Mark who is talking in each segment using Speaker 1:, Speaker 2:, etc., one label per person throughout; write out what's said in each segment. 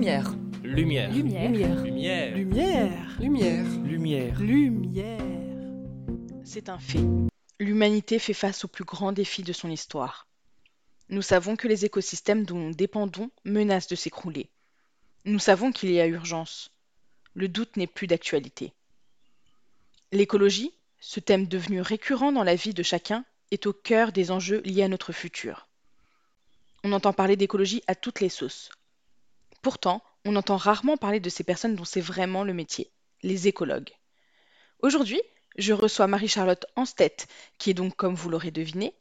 Speaker 1: Lumière.
Speaker 2: Lumière.
Speaker 3: Lumière.
Speaker 2: Lumière.
Speaker 3: Lumière.
Speaker 1: Lumière.
Speaker 2: Lumière.
Speaker 3: Lumière.
Speaker 4: C'est un fait. L'humanité fait face au plus grand défi de son histoire. Nous savons que les écosystèmes dont nous dépendons menacent de s'écrouler. Nous savons qu'il y a urgence. Le doute n'est plus d'actualité. L'écologie, ce thème devenu récurrent dans la vie de chacun, est au cœur des enjeux liés à notre futur. On entend parler d'écologie à toutes les sauces. Pourtant, on entend rarement parler de ces personnes dont c'est vraiment le métier, les écologues. Aujourd'hui, je reçois Marie-Charlotte Anstedt, qui est donc, comme vous l'aurez deviné,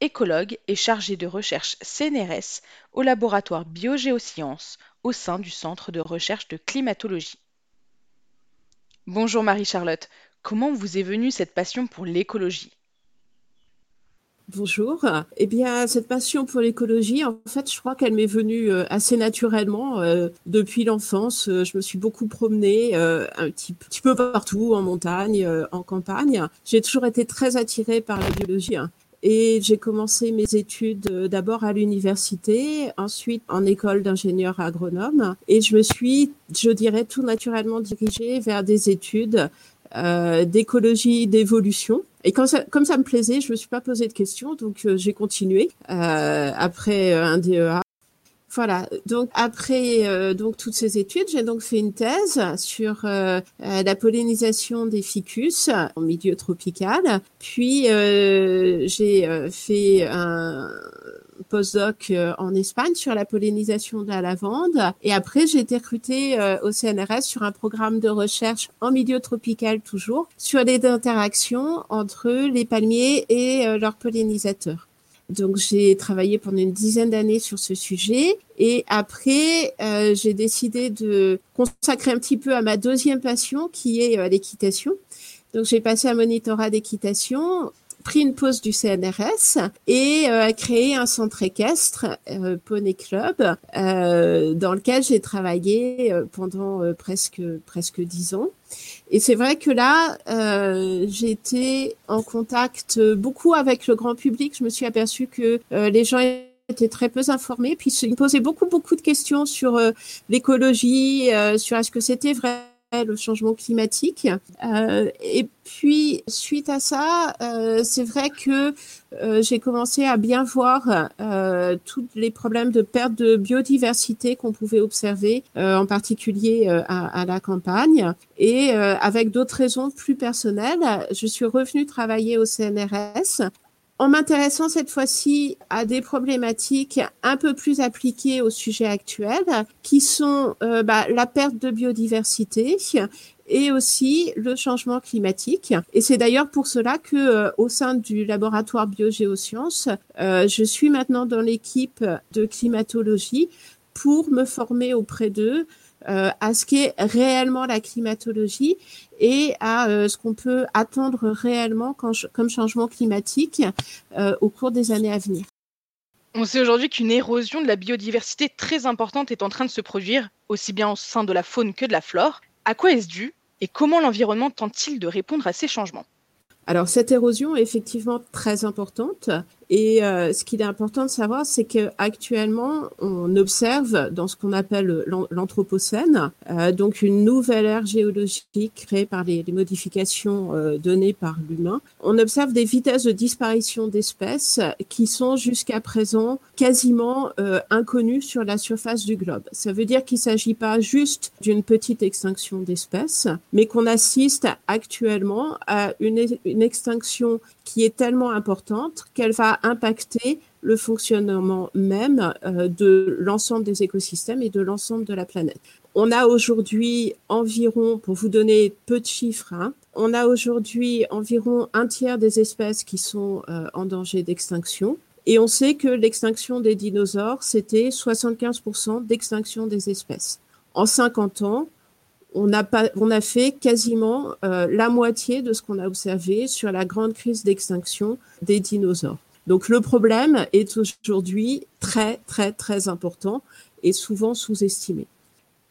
Speaker 4: écologue et chargée de recherche CNRS au laboratoire Biogéosciences au sein du Centre de recherche de climatologie. Bonjour Marie-Charlotte, comment vous est venue cette passion pour l'écologie?
Speaker 3: Bonjour. Eh bien, cette passion pour l'écologie, en fait, je crois qu'elle m'est venue euh, assez naturellement euh, depuis l'enfance. Euh, je me suis beaucoup promenée un petit, peu partout, en montagne, en campagne. J'ai toujours été très attirée par la biologie. Hein. Et j'ai commencé mes études d'abord à l'université, ensuite en école d'ingénieur agronome. Et je me suis, je dirais, tout naturellement dirigée vers des études euh, d'écologie, d'évolution. Et quand ça, comme ça me plaisait, je me suis pas posé de questions, donc euh, j'ai continué euh, après un DEA. Voilà. Donc après donc toutes ces études, j'ai donc fait une thèse sur la pollinisation des ficus en milieu tropical. Puis j'ai fait un postdoc euh, en Espagne sur la pollinisation de la lavande. Et après, j'ai été recrutée euh, au CNRS sur un programme de recherche en milieu tropical toujours, sur les interactions entre les palmiers et euh, leurs pollinisateurs. Donc j'ai travaillé pendant une dizaine d'années sur ce sujet et après j'ai décidé de consacrer un petit peu à ma deuxième passion qui est l'équitation. Donc j'ai passé un monitorat d'équitation pris une pause du CNRS et euh, a créé un centre équestre, euh, Poney Club, euh, dans lequel j'ai travaillé pendant presque presque dix ans. Et c'est vrai que là, j'ai été en contact beaucoup avec le grand public. Je me suis aperçue que les gens étaient très peu informés, puis ils me posaient beaucoup beaucoup de questions sur l'écologie, sur est-ce que c'était vrai le changement climatique. Euh, et puis, suite à ça, euh, c'est vrai que euh, j'ai commencé à bien voir tous les problèmes de perte de biodiversité qu'on pouvait observer, en particulier à, à, la campagne. Et avec d'autres raisons plus personnelles, je suis revenue travailler au CNRS en m'intéressant cette fois-ci à des problématiques un peu plus appliquées au sujet actuel, qui sont euh, bah, la perte de biodiversité et aussi le changement climatique. Et c'est d'ailleurs pour cela que, euh, au sein du laboratoire biogéosciences, euh, je suis maintenant dans l'équipe de climatologie pour me former auprès d'eux à ce qu'est réellement la climatologie et à euh, ce qu'on peut attendre réellement comme changement climatique euh, au cours des années à venir.
Speaker 4: On sait aujourd'hui qu'une érosion de la biodiversité très importante est en train de se produire, aussi bien au sein de la faune que de la flore. À quoi est-ce dû et comment l'environnement tente-t-il de répondre à ces changements?
Speaker 3: Alors cette érosion est effectivement très importante et euh, ce qu'il est important de savoir, c'est qu'actuellement, on observe dans ce qu'on appelle l'anthropocène, euh, donc une nouvelle ère géologique créée par les, les modifications euh, données par l'humain. On observe des vitesses de disparition d'espèces qui sont jusqu'à présent quasiment euh, inconnues sur la surface du globe. Ça veut dire qu'il ne s'agit pas juste d'une petite extinction d'espèces, mais qu'on assiste actuellement à une, une extinction qui est tellement importante qu'elle va impacter le fonctionnement même euh, de l'ensemble des écosystèmes et de l'ensemble de la planète. On a aujourd'hui environ, pour vous donner peu de chiffres, hein, on a aujourd'hui environ un tiers des espèces qui sont euh, en danger d'extinction. Et on sait que l'extinction des dinosaures, c'était 75% d'extinction des espèces. En 50 ans, on a, pas, on a fait quasiment euh, la moitié de ce qu'on a observé sur la grande crise d'extinction des dinosaures. Donc le problème est aujourd'hui très, très, très important et souvent sous-estimé.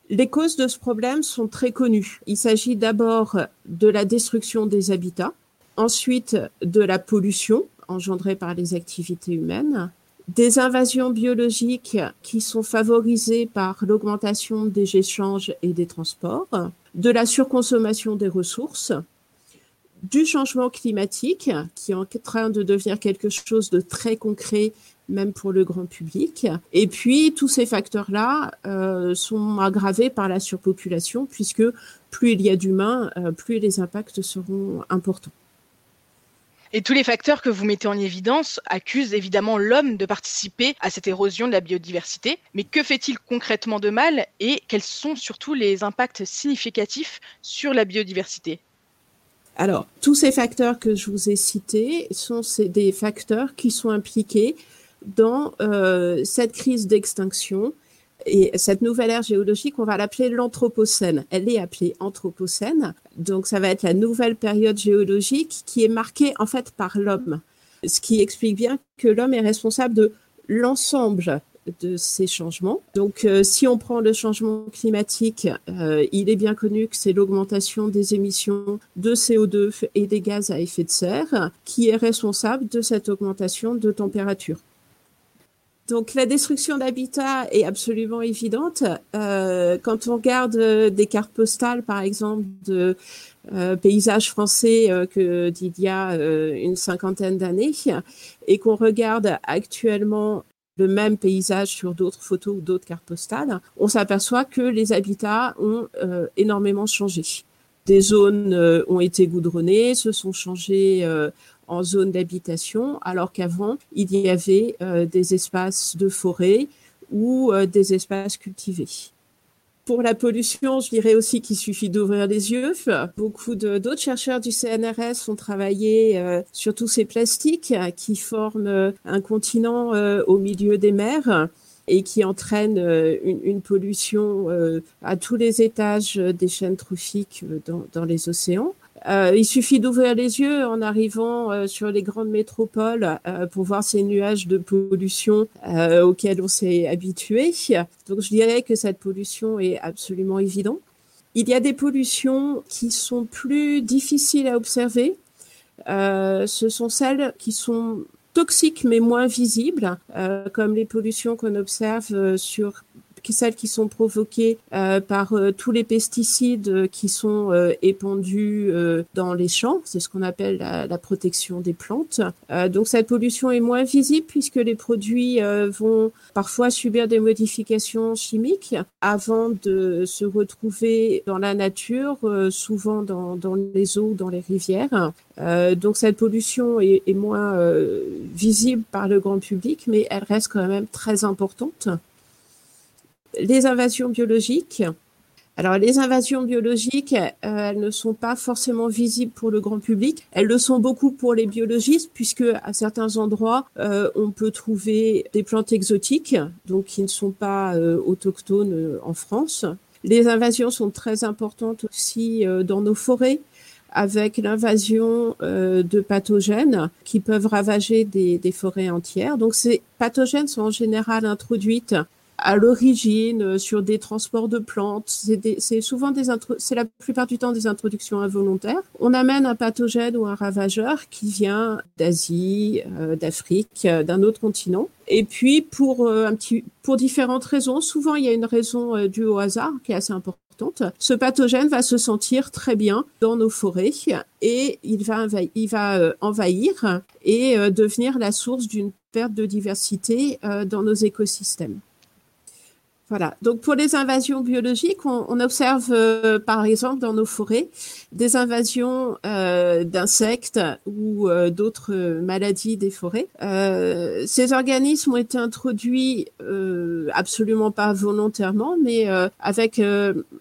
Speaker 3: Les causes de ce problème sont très connues. Il s'agit d'abord de la destruction des habitats, ensuite de la pollution engendrée par les activités humaines, des invasions biologiques qui sont favorisées par l'augmentation des échanges et des transports, de la surconsommation des ressources, du changement climatique qui est en train de devenir quelque chose de très concret même pour le grand public. Et puis tous ces facteurs-là euh, sont aggravés par la surpopulation puisque plus il y a d'humains, euh, plus les impacts seront importants.
Speaker 4: Et tous les facteurs que vous mettez en évidence accusent évidemment l'homme de participer à cette érosion de la biodiversité. Mais que fait-il concrètement de mal et quels sont surtout les impacts significatifs sur la biodiversité?
Speaker 3: Alors, tous ces facteurs que je vous ai cités sont des facteurs qui sont impliqués dans euh, cette crise d'extinction et cette nouvelle ère géologique, on va l'appeler l'Anthropocène. Elle est appelée Anthropocène. Donc, ça va être la nouvelle période géologique qui est marquée en fait par l'homme. Ce qui explique bien que l'homme est responsable de l'ensemble de ces changements. Donc, euh, si on prend le changement climatique, euh, il est bien connu que c'est l'augmentation des émissions de CO2 et des gaz à effet de serre qui est responsable de cette augmentation de température. Donc la destruction d'habitat est absolument évidente. Euh, quand on regarde euh, des cartes postales, par exemple, de euh, paysages français euh, que d'il y a euh, une cinquantaine d'années, et qu'on regarde actuellement le même paysage sur d'autres photos ou d'autres cartes postales, on s'aperçoit que les habitats ont énormément changé. Des zones ont été goudronnées, se sont changées en zone d'habitation, alors qu'avant, il y avait euh, des espaces de forêt ou euh, des espaces cultivés. Pour la pollution, je dirais aussi qu'il suffit d'ouvrir les yeux. Beaucoup d'autres chercheurs du CNRS ont travaillé euh, sur tous ces plastiques qui forment un continent au milieu des mers et qui entraînent une, pollution à tous les étages des chaînes trophiques dans les océans. Euh, il suffit d'ouvrir les yeux en arrivant euh, sur les grandes métropoles euh, pour voir ces nuages de pollution auxquels on s'est habitué. Donc je dirais que cette pollution est absolument évidente. Il y a des pollutions qui sont plus difficiles à observer. ce sont celles qui sont toxiques mais moins visibles, comme les pollutions qu'on observe sur celles qui sont provoquées euh, par euh, tous les pesticides qui sont euh, épandus dans les champs. C'est ce qu'on appelle la, protection des plantes. donc cette pollution est moins visible puisque les produits vont parfois subir des modifications chimiques avant de se retrouver dans la nature, souvent dans, les eaux, dans les rivières. donc cette pollution est moins visible par le grand public, mais elle reste quand même très importante les invasions biologiques. Alors les invasions biologiques, euh, elles ne sont pas forcément visibles pour le grand public. Elles le sont beaucoup pour les biologistes puisque à certains endroits, euh, on peut trouver des plantes exotiques, donc qui ne sont pas euh, autochtones en France. Les invasions sont très importantes aussi dans nos forêts avec l'invasion de pathogènes qui peuvent ravager des, des, forêts entières. Donc ces pathogènes sont en général introduites à l'origine euh, sur des transports de plantes. C'est souvent des c'est la plupart du temps des introductions involontaires. On amène un pathogène ou un ravageur qui vient d'Asie, euh, d'Afrique, euh, d'un autre continent. Et puis pour un petit, pour différentes raisons, souvent il y a une raison due au hasard qui est assez importante. Ce pathogène va se sentir très bien dans nos forêts et il va il va envahir et devenir la source d'une perte de diversité dans nos écosystèmes. Voilà. Donc pour les invasions biologiques, on, observe euh, par exemple dans nos forêts des invasions euh, d'insectes ou euh, d'autres maladies des forêts. ces organismes ont été introduits absolument pas volontairement, mais avec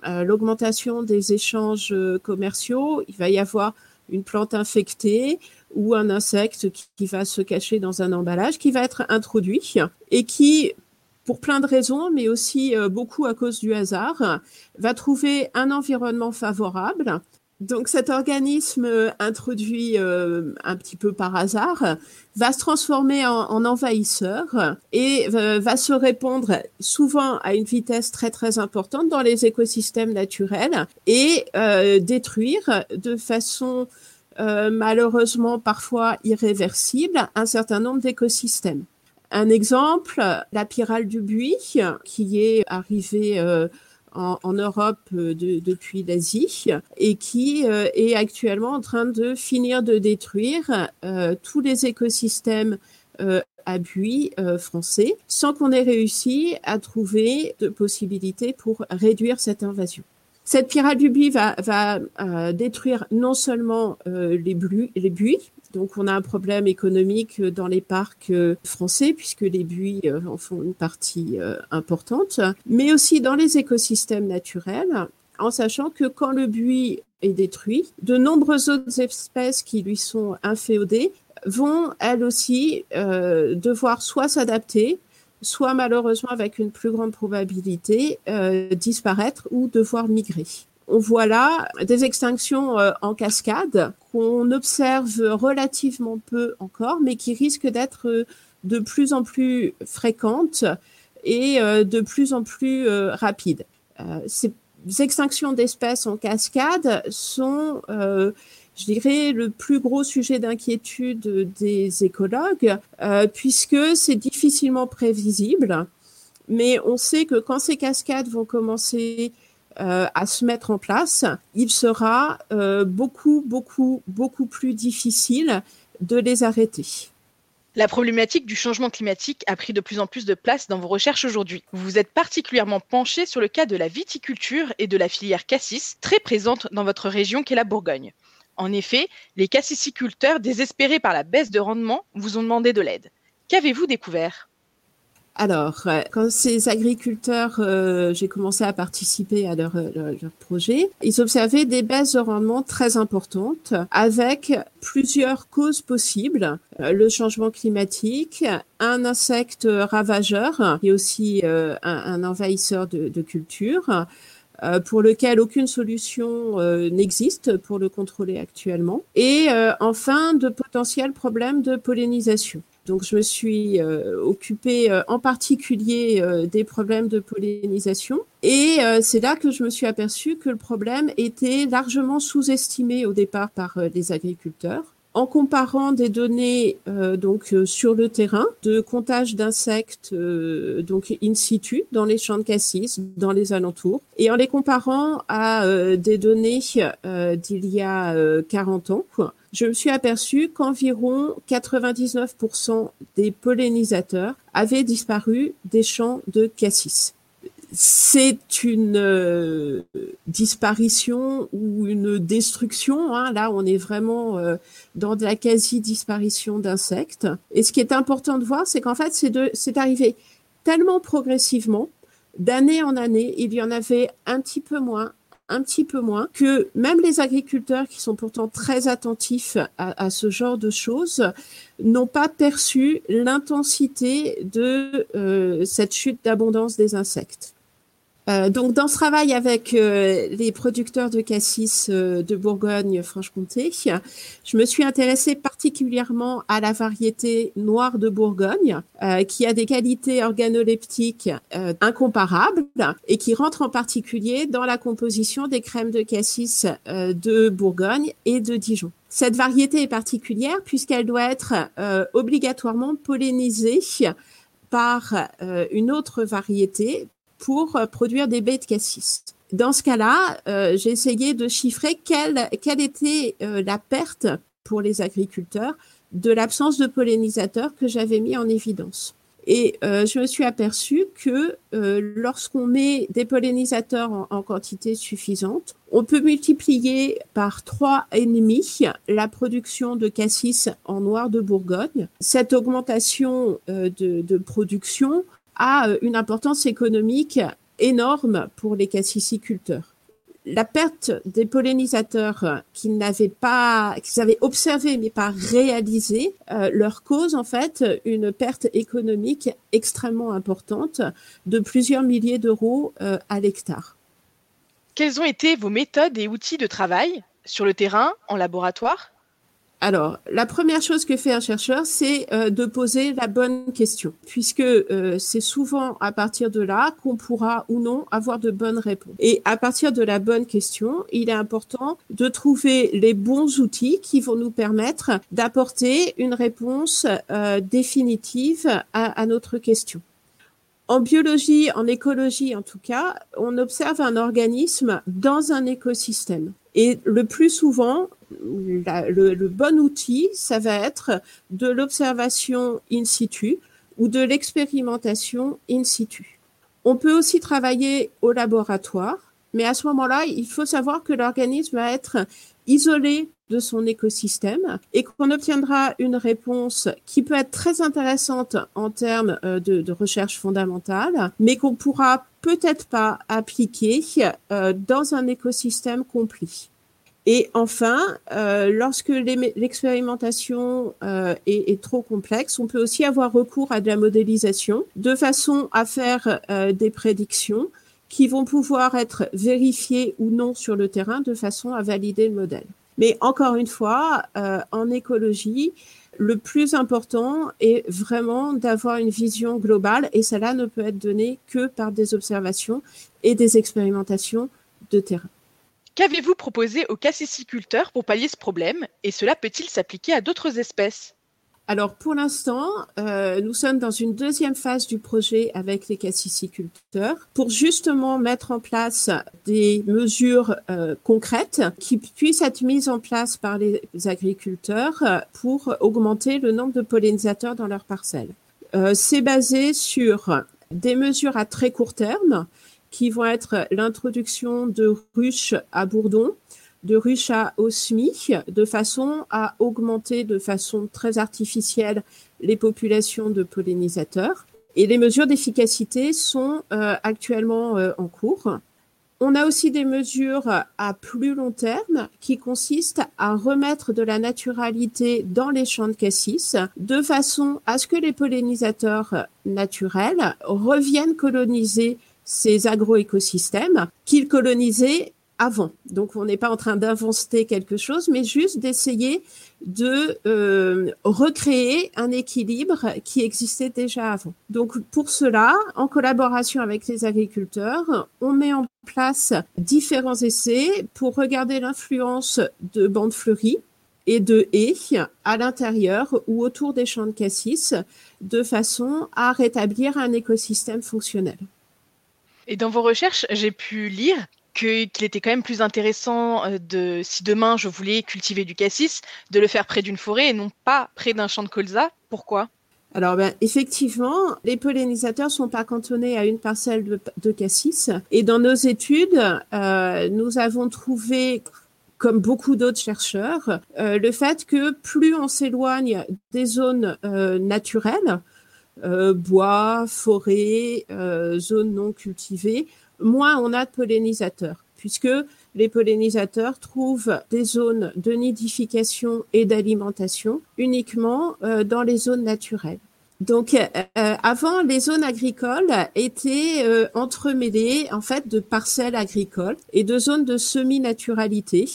Speaker 3: l'augmentation des échanges commerciaux, il va y avoir une plante infectée ou un insecte qui va se cacher dans un emballage qui va être introduit et qui pour plein de raisons, mais aussi euh, beaucoup à cause du hasard, va trouver un environnement favorable. Donc cet organisme euh, introduit euh, un petit peu par hasard va se transformer en, envahisseur et va se répandre souvent à une vitesse très très importante dans les écosystèmes naturels et détruire de façon malheureusement parfois irréversible un certain nombre d'écosystèmes Un exemple, la pyrale du buis, qui est arrivée en, Europe depuis l'Asie et qui est actuellement en train de finir de détruire tous les écosystèmes à buis français sans qu'on ait réussi à trouver de possibilités pour réduire cette invasion. Cette pyrale du buis va, va euh, détruire non seulement euh, les, les buis, donc on a un problème économique dans les parcs euh, français puisque les buis en font une partie importante, mais aussi dans les écosystèmes naturels, en sachant que quand le buis est détruit, de nombreuses autres espèces qui lui sont inféodées vont elles aussi devoir soit s'adapter, soit malheureusement avec une plus grande probabilité euh, disparaître ou devoir migrer. On voit là des extinctions euh, en cascade qu'on observe relativement peu encore, mais qui risquent d'être euh, de plus en plus fréquentes et de plus en plus rapides. ces extinctions d'espèces en cascade sont je dirais, le plus gros sujet d'inquiétude des écologues, euh, puisque c'est difficilement prévisible. Mais on sait que quand ces cascades vont commencer euh, à se mettre en place, il sera euh, beaucoup, beaucoup, beaucoup plus difficile de les arrêter.
Speaker 4: La problématique du changement climatique a pris de plus en plus de place dans vos recherches aujourd'hui. Vous vous êtes particulièrement penché sur le cas de la viticulture et de la filière cassis, très présente dans votre région qu'est la Bourgogne. En effet, les cassiciculteurs, désespérés par la baisse de rendement, vous ont demandé de l'aide. Qu'avez-vous découvert?
Speaker 3: Alors, euh, quand ces agriculteurs, euh, j'ai commencé à participer à leur, leur, projet, ils observaient des baisses de rendement très importantes avec plusieurs causes possibles. Euh, le changement climatique, un insecte ravageur et aussi un, envahisseur de, de culture, euh, pour lequel aucune solution euh, n'existe pour le contrôler actuellement, et euh, enfin de potentiels problèmes de pollinisation. Donc je me suis occupée en particulier des problèmes de pollinisation. Et c'est là que je me suis aperçue que le problème était largement sous-estimé au départ par les agriculteurs en comparant des données euh, donc euh, sur le terrain de comptage d'insectes euh, donc in situ dans les champs de cassis, dans les alentours, et en les comparant à des données d'il y a 40 ans, je me suis aperçu qu'environ 99% des pollinisateurs avaient disparu des champs de cassis c'est une euh, disparition ou une destruction. Hein. Là, on est vraiment euh, dans de la quasi-disparition d'insectes. Et ce qui est important de voir, c'est qu'en fait, c'est arrivé tellement progressivement, d'année en année, il y en avait un petit peu moins, un petit peu moins, que même les agriculteurs qui sont pourtant très attentifs à, ce genre de choses n'ont pas perçu l'intensité de euh, cette chute d'abondance des insectes. Euh, donc dans ce travail avec euh, les producteurs de cassis euh, de Bourgogne-Franche-Comté, je me suis intéressée particulièrement à la variété noire de Bourgogne, qui a des qualités organoleptiques incomparables et qui rentre en particulier dans la composition des crèmes de cassis de Bourgogne et de Dijon. Cette variété est particulière puisqu'elle doit être obligatoirement pollinisée par une autre variété pour euh, produire des baies de cassis. Dans ce cas-là, euh, j'ai essayé de chiffrer quelle, quelle était euh, la perte pour les agriculteurs de l'absence de pollinisateurs que j'avais mis en évidence. Et je me suis aperçue que lorsqu'on met des pollinisateurs en, quantité suffisante, on peut multiplier par trois ennemis la production de cassis en noir de Bourgogne. Cette augmentation de production a euh, une importance économique énorme pour les cassiciculteurs. La perte des pollinisateurs qu'ils n'avaient pas, qu'ils avaient observé mais pas réalisé, euh, leur cause en fait une perte économique extrêmement importante de plusieurs milliers d'euros euh, à l'hectare.
Speaker 4: Quelles ont été vos méthodes et outils de travail sur le terrain, en laboratoire?
Speaker 3: Alors, la première chose que fait un chercheur, c'est euh, de poser la bonne question, puisque euh, c'est souvent à partir de là qu'on pourra ou non avoir de bonnes réponses. Et à partir de la bonne question, il est important de trouver les bons outils qui vont nous permettre d'apporter une réponse euh, définitive à, à notre question. En biologie, en écologie en tout cas, on observe un organisme dans un écosystème. Et le plus souvent, le, bon outil, ça va être de l'observation in situ ou de l'expérimentation in situ. On peut aussi travailler au laboratoire, mais à ce moment-là, il faut savoir que l'organisme va être isolé de son écosystème et qu'on obtiendra une réponse qui peut être très intéressante en termes euh, de, recherche fondamentale, mais qu'on pourra peut-être pas appliquer euh, dans un écosystème complet. Et enfin, euh, lorsque l'expérimentation est, est, trop complexe, on peut aussi avoir recours à de la modélisation de façon à faire des prédictions qui vont pouvoir être vérifiées ou non sur le terrain de façon à valider le modèle. Mais encore une fois, euh, en écologie, le plus important est vraiment d'avoir une vision globale et cela ne peut être donné que par des observations et des expérimentations de terrain.
Speaker 4: Qu'avez-vous proposé aux cassiciculteurs pour pallier ce problème et cela peut-il s'appliquer à d'autres espèces?
Speaker 3: Alors pour l'instant, euh, nous sommes dans une deuxième phase du projet avec les cassiciculteurs pour justement mettre en place des mesures euh, concrètes qui puissent être mises en place par les agriculteurs pour augmenter le nombre de pollinisateurs dans leurs parcelles. Euh, C'est basé sur des mesures à très court terme qui vont être l'introduction de ruches à bourdon, de ruches à osmi, de façon à augmenter de façon très artificielle les populations de pollinisateurs. Et les mesures d'efficacité sont euh, actuellement euh, en cours. On a aussi des mesures à plus long terme qui consistent à remettre de la naturalité dans les champs de cassis de façon à ce que les pollinisateurs naturels reviennent coloniser ces agroécosystèmes qu'ils colonisaient avant. Donc on n'est pas en train d'inventer quelque chose, mais juste d'essayer de euh, recréer un équilibre qui existait déjà avant. Donc pour cela, en collaboration avec les agriculteurs, on met en place différents essais pour regarder l'influence de bandes fleuries et de haies à l'intérieur ou autour des champs de cassis de façon à rétablir un écosystème fonctionnel.
Speaker 4: Et dans vos recherches, j'ai pu lire qu'il était quand même plus intéressant euh, de, si demain je voulais cultiver du cassis, de le faire près d'une forêt et non pas près d'un champ de colza. Pourquoi?
Speaker 3: Alors, ben, effectivement, les pollinisateurs sont pas cantonnés à une parcelle de, cassis. Et dans nos études, euh, nous avons trouvé, comme beaucoup d'autres chercheurs, euh, le fait que plus on s'éloigne des zones naturelles, bois, forêt, euh, zones non cultivées, moins on a de pollinisateurs, puisque les pollinisateurs trouvent des zones de nidification et d'alimentation uniquement euh, dans les zones naturelles. Donc, avant, les zones agricoles étaient entremêlées en fait de parcelles agricoles et de zones de semi-naturalité,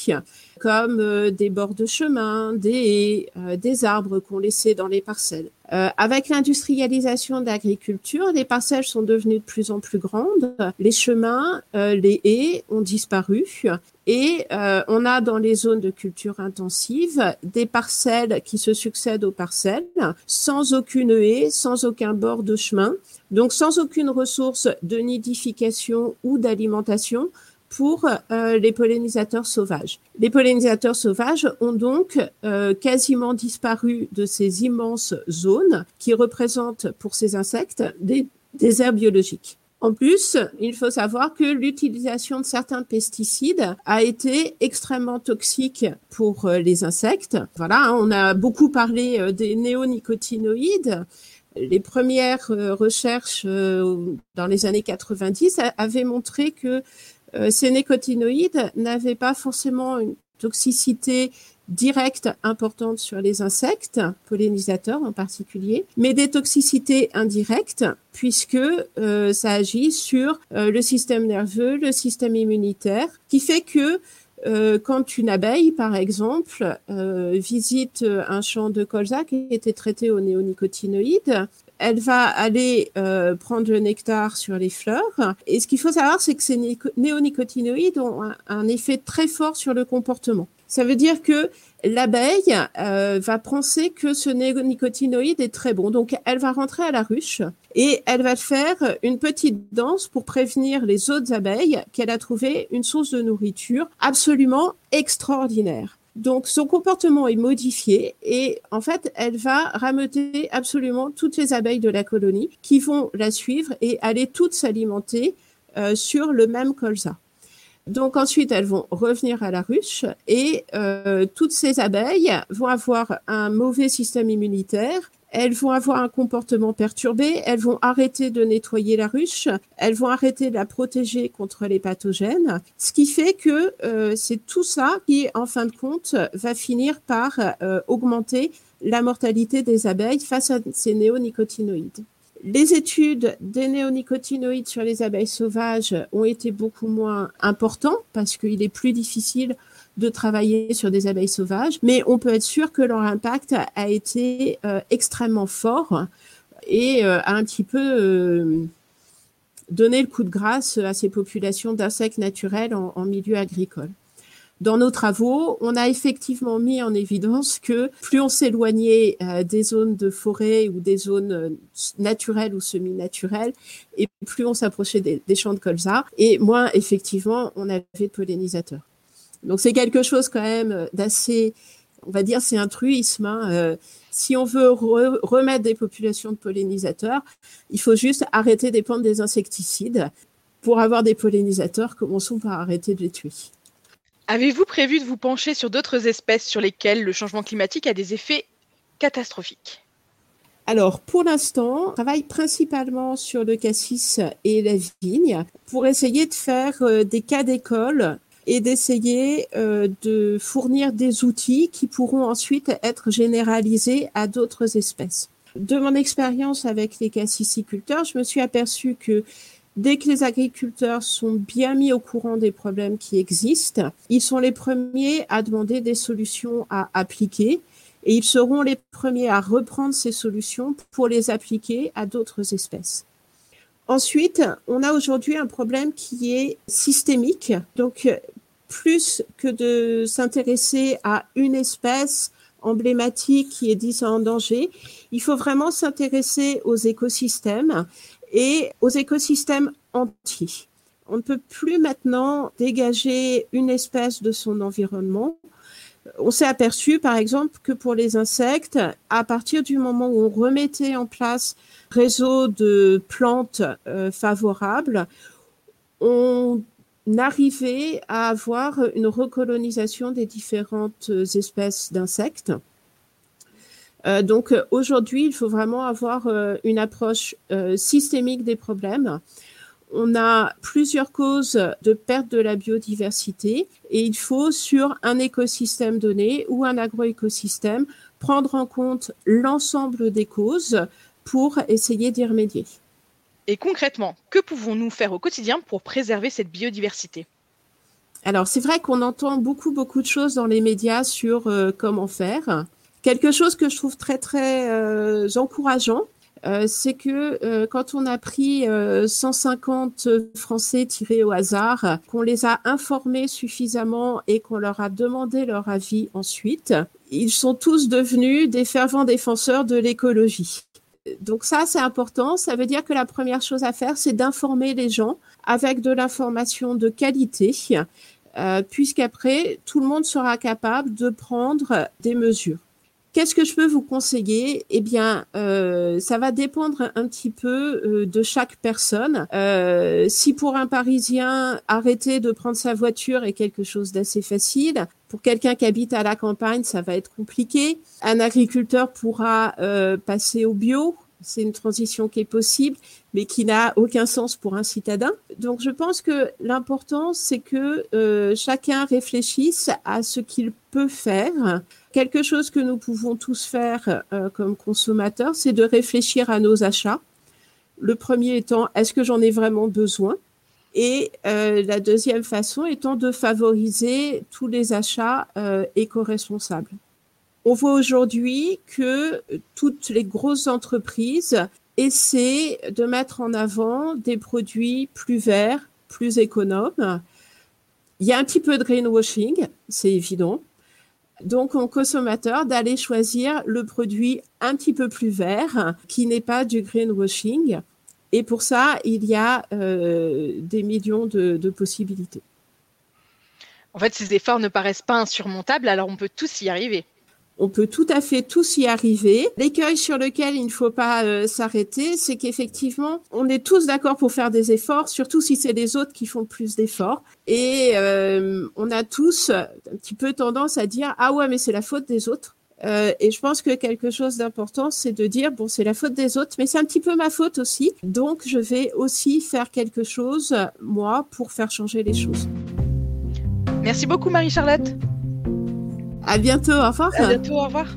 Speaker 3: comme des bords de chemin, des des arbres qu'on laissait dans les parcelles. Euh, avec l'industrialisation de l'agriculture, les parcelles sont devenues de plus en plus grandes, les chemins, euh, les haies ont disparu. Et euh, on a dans les zones de culture intensive des parcelles qui se succèdent aux parcelles sans aucune haie, sans aucun bord de chemin, donc sans aucune ressource de nidification ou d'alimentation pour euh, les pollinisateurs sauvages. Les pollinisateurs sauvages ont donc euh, quasiment disparu de ces immenses zones qui représentent pour ces insectes des déserts biologiques. En plus, il faut savoir que l'utilisation de certains pesticides a été extrêmement toxique pour euh, les insectes. Voilà, on a beaucoup parlé des néonicotinoïdes les premières recherches dans les années 90 avaient montré que euh, ces nécotinoïdes n'avaient pas forcément une toxicité directe importante sur les insectes, pollinisateurs en particulier, mais des toxicités indirectes puisque euh, ça agit sur euh, le système nerveux, le système immunitaire, qui fait que Euh, quand une abeille, par exemple, euh, visite un champ de colza qui été traité aux néonicotinoïdes, elle va aller euh, prendre le nectar sur les fleurs. Et ce qu'il faut savoir, c'est que ces néonicotinoïdes ont un, effet très fort sur le comportement. Ça veut dire que l'abeille euh, va penser que ce néonicotinoïde est très bon. Donc, elle va rentrer à la ruche et elle va faire une petite danse pour prévenir les autres abeilles qu'elle a trouvé une source de nourriture absolument extraordinaire. Donc son comportement est modifié et en fait elle va rameuter absolument toutes les abeilles de la colonie qui vont la suivre et aller toutes s'alimenter euh, sur le même colza. Donc ensuite elles vont revenir à la ruche et euh, toutes ces abeilles vont avoir un mauvais système immunitaire elles vont avoir un comportement perturbé, elles vont arrêter de nettoyer la ruche, elles vont arrêter de la protéger contre les pathogènes, ce qui fait que euh, c'est tout ça qui, en fin de compte, va finir par euh, augmenter la mortalité des abeilles face à ces néonicotinoïdes. Les études des néonicotinoïdes sur les abeilles sauvages ont été beaucoup moins importantes parce qu'il est plus difficile de travailler sur des abeilles sauvages, mais on peut être sûr que leur impact a été euh, extrêmement fort et euh, a un petit peu euh, donné le coup de grâce à ces populations d'insectes naturels en, milieu agricole. Dans nos travaux, on a effectivement mis en évidence que plus on s'éloignait des zones de forêt ou des zones naturelles ou semi-naturelles, et plus on s'approchait des, des, champs de colza, et moins effectivement on avait de pollinisateurs. Donc c'est quelque chose quand même d'assez, on va dire, c'est un truisme. Hein. Euh, si on veut remettre des populations de pollinisateurs, il faut juste arrêter des plantes des insecticides. Pour avoir des pollinisateurs, commençons par arrêter de les tuer.
Speaker 4: Avez-vous prévu de vous pencher sur d'autres espèces sur lesquelles le changement climatique a des effets catastrophiques?
Speaker 3: Alors, pour l'instant, on travaille principalement sur le cassis et la vigne pour essayer de faire euh, des cas d'école et d'essayer euh, de fournir des outils qui pourront ensuite être généralisés à d'autres espèces. De mon expérience avec les cassiciculteurs, je me suis aperçu que dès que les agriculteurs sont bien mis au courant des problèmes qui existent, ils sont les premiers à demander des solutions à appliquer et ils seront les premiers à reprendre ces solutions pour les appliquer à d'autres espèces. Ensuite, on a aujourd'hui un problème qui est systémique. Donc, plus que de s'intéresser à une espèce emblématique qui est dite en danger, il faut vraiment s'intéresser aux écosystèmes et aux écosystèmes entiers. On ne peut plus maintenant dégager une espèce de son environnement. On s'est aperçu, par exemple, que pour les insectes, à partir du moment où on remettait en place réseau de plantes euh, favorables, on n'arriver à avoir une recolonisation des différentes espèces d'insectes. Euh, donc aujourd'hui, il faut vraiment avoir euh, une approche euh, systémique des problèmes. On a plusieurs causes de perte de la biodiversité et il faut sur un écosystème donné ou un agroécosystème prendre en compte l'ensemble des causes pour essayer d'y remédier.
Speaker 4: Et concrètement, que pouvons-nous faire au quotidien pour préserver cette biodiversité?
Speaker 3: Alors, c'est vrai qu'on entend beaucoup, beaucoup de choses dans les médias sur euh, comment faire. Quelque chose que je trouve très, très euh, encourageant, euh, c'est que quand on a pris 150 Français tirés au hasard, qu'on les a informés suffisamment et qu'on leur a demandé leur avis ensuite, ils sont tous devenus des fervents défenseurs de l'écologie donc ça, c'est important. Ça veut dire que la première chose à faire, c'est d'informer les gens avec de l'information de qualité, euh, puisqu'après, tout le monde sera capable de prendre des mesures. Qu'est-ce que je peux vous conseiller? Eh bien, euh, ça va dépendre un petit peu euh, de chaque personne. Si pour un Parisien, arrêter de prendre sa voiture est quelque chose d'assez facile, pour quelqu'un qui habite à la campagne, ça va être compliqué. Un agriculteur pourra euh, passer au bio. C'est une transition qui est possible, mais qui n'a aucun sens pour un citadin. Donc, je pense que l'important, c'est que euh, chacun réfléchisse à ce qu'il peut faire. Quelque chose que nous pouvons tous faire euh, comme consommateurs, c'est de réfléchir à nos achats. Le premier étant, est-ce que j'en ai vraiment besoin? Et euh, la deuxième façon étant de favoriser tous les achats euh, éco-responsables. On voit aujourd'hui que toutes les grosses entreprises essaient de mettre en avant des produits plus verts, plus économes. Il y a un petit peu de greenwashing, c'est évident. Donc, au consommateur d'aller choisir le produit un petit peu plus vert, qui n'est pas du greenwashing. Et pour ça, il y a euh, des millions de, de possibilités.
Speaker 4: En fait, ces efforts ne paraissent pas insurmontables, alors on peut tous y arriver
Speaker 3: on peut tout à fait tous y arriver. L'écueil sur lequel il ne faut pas euh, s'arrêter, c'est qu'effectivement, on est tous d'accord pour faire des efforts, surtout si c'est les autres qui font plus d'efforts. Et euh, on a tous un petit peu tendance à dire ah ouais mais c'est la faute des autres. Euh, et je pense que quelque chose d'important, c'est de dire bon c'est la faute des autres, mais c'est un petit peu ma faute aussi. Donc je vais aussi faire quelque chose moi pour faire changer les choses.
Speaker 4: Merci beaucoup Marie-Charlotte.
Speaker 3: À bientôt, au revoir.
Speaker 4: À bientôt, au revoir.